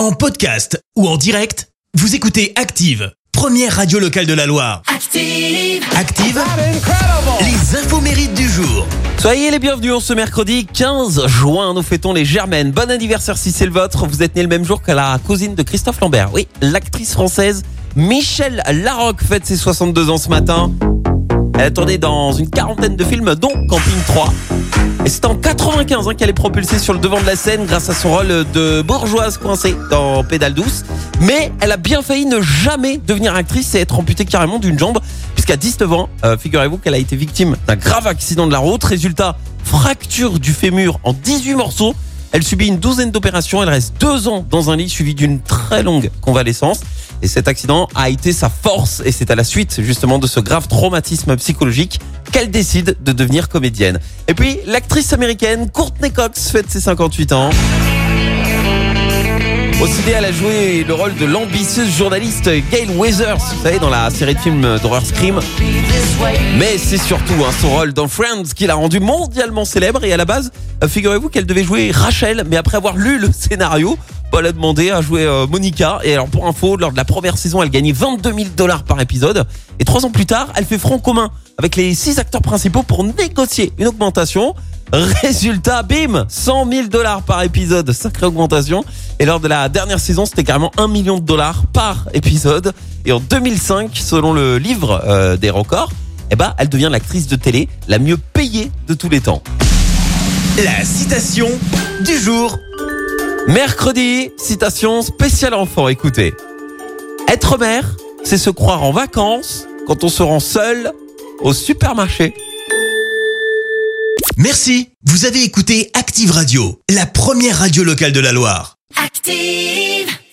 En podcast ou en direct, vous écoutez Active, première radio locale de la Loire. Active. Active, les infos mérites du jour. Soyez les bienvenus en ce mercredi 15 juin. Nous fêtons les Germaines. Bon anniversaire si c'est le vôtre. Vous êtes né le même jour que la cousine de Christophe Lambert. Oui, l'actrice française Michelle Larocque fête ses 62 ans ce matin. Elle a tourné dans une quarantaine de films, dont Camping 3. Et c'est en 95 hein, qu'elle est propulsée sur le devant de la scène grâce à son rôle de bourgeoise coincée dans Pédale douce. Mais elle a bien failli ne jamais devenir actrice et être amputée carrément d'une jambe, puisqu'à 19 ans, euh, figurez-vous qu'elle a été victime d'un grave accident de la route. Résultat, fracture du fémur en 18 morceaux. Elle subit une douzaine d'opérations. Elle reste deux ans dans un lit suivi d'une très longue convalescence. Et cet accident a été sa force. Et c'est à la suite justement de ce grave traumatisme psychologique qu'elle décide de devenir comédienne. Et puis l'actrice américaine Courtney Cox fête ses 58 ans. Au ciné, elle a joué le rôle de l'ambitieuse journaliste Gail Weathers, vous savez, dans la série de films d'horreur Scream. Mais c'est surtout hein, son rôle dans Friends qui l'a rendu mondialement célèbre. Et à la base, figurez-vous qu'elle devait jouer Rachel, mais après avoir lu le scénario, elle a demandé à jouer euh, Monica. Et alors pour info, lors de la première saison, elle gagnait 22 000 dollars par épisode. Et trois ans plus tard, elle fait front commun avec les six acteurs principaux pour négocier une augmentation. Résultat, bim 100 000 dollars par épisode, sacrée augmentation. Et lors de la dernière saison, c'était carrément 1 million de dollars par épisode. Et en 2005, selon le livre euh, des records, eh ben, elle devient l'actrice de télé la mieux payée de tous les temps. La citation du jour. Mercredi, citation spéciale enfant, écoutez. Être mère, c'est se croire en vacances quand on se rend seul au supermarché. Merci. Vous avez écouté Active Radio, la première radio locale de la Loire. Active.